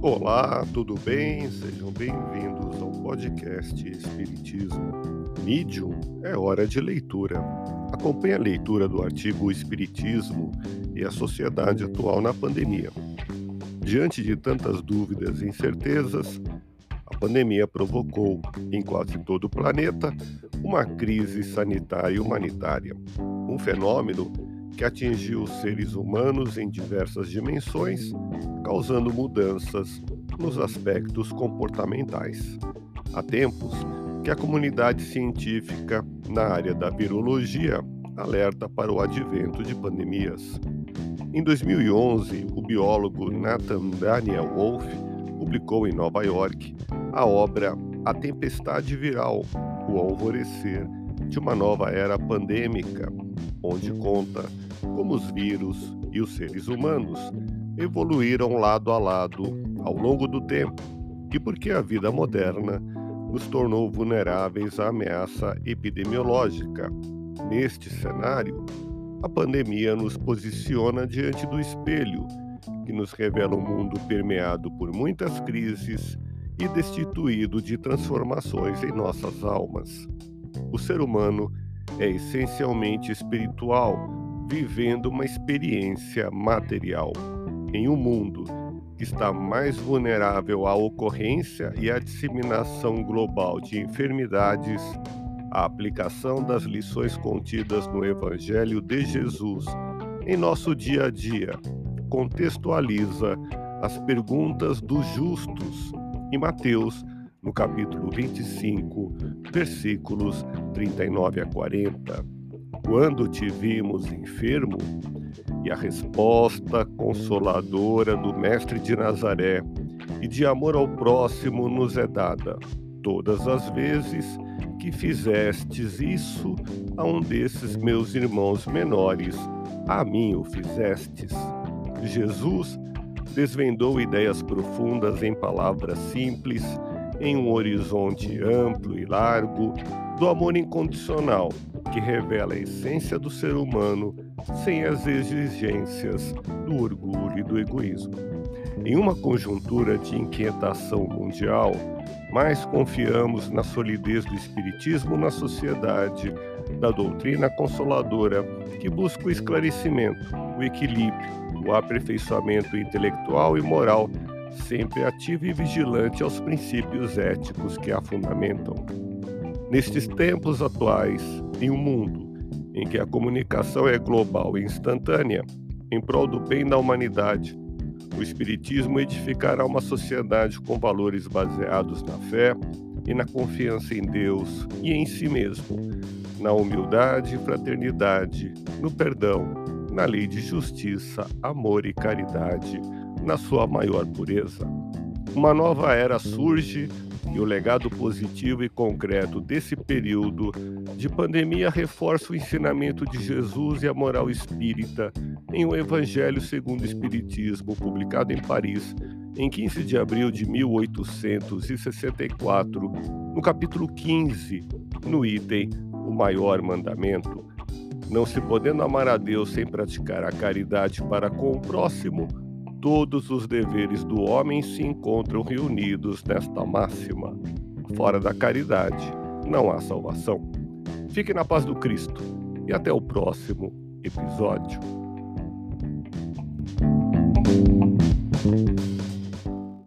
Olá, tudo bem? Sejam bem-vindos ao podcast Espiritismo. Medium é hora de leitura. Acompanhe a leitura do artigo Espiritismo e a Sociedade Atual na Pandemia. Diante de tantas dúvidas e incertezas, a pandemia provocou, em quase todo o planeta, uma crise sanitária e humanitária. Um fenômeno que atingiu os seres humanos em diversas dimensões, causando mudanças nos aspectos comportamentais. Há tempos que a comunidade científica na área da virologia alerta para o advento de pandemias. Em 2011, o biólogo Nathan Daniel Wolf publicou em Nova York a obra A Tempestade Viral, o Alvorecer de uma Nova Era Pandêmica, onde conta como os vírus e os seres humanos evoluíram lado a lado ao longo do tempo e porque a vida moderna nos tornou vulneráveis à ameaça epidemiológica. Neste cenário, a pandemia nos posiciona diante do espelho, que nos revela um mundo permeado por muitas crises e destituído de transformações em nossas almas. O ser humano é essencialmente espiritual vivendo uma experiência material em um mundo que está mais vulnerável à ocorrência e à disseminação global de enfermidades, a aplicação das lições contidas no Evangelho de Jesus em nosso dia a dia contextualiza as perguntas dos justos. Em Mateus, no capítulo 25, versículos 39 a 40 quando te vimos enfermo? E a resposta consoladora do Mestre de Nazaré e de amor ao próximo nos é dada. Todas as vezes que fizestes isso a um desses meus irmãos menores, a mim o fizestes. Jesus desvendou ideias profundas em palavras simples, em um horizonte amplo e largo do amor incondicional que revela a essência do ser humano sem as exigências do orgulho e do egoísmo. Em uma conjuntura de inquietação mundial, mais confiamos na solidez do Espiritismo na sociedade, da doutrina consoladora que busca o esclarecimento, o equilíbrio, o aperfeiçoamento intelectual e moral, sempre ativo e vigilante aos princípios éticos que a fundamentam. Nestes tempos atuais, em um mundo em que a comunicação é global e instantânea, em prol do bem da humanidade, o Espiritismo edificará uma sociedade com valores baseados na fé e na confiança em Deus e em si mesmo, na humildade e fraternidade, no perdão, na lei de justiça, amor e caridade, na sua maior pureza. Uma nova era surge e o legado positivo e concreto desse período de pandemia reforça o ensinamento de Jesus e a moral espírita em O Evangelho segundo o Espiritismo, publicado em Paris em 15 de abril de 1864, no capítulo 15, no item O Maior Mandamento. Não se podendo amar a Deus sem praticar a caridade para com o próximo, todos os deveres do homem se encontram reunidos nesta máxima: fora da caridade não há salvação. Fique na paz do Cristo e até o próximo episódio.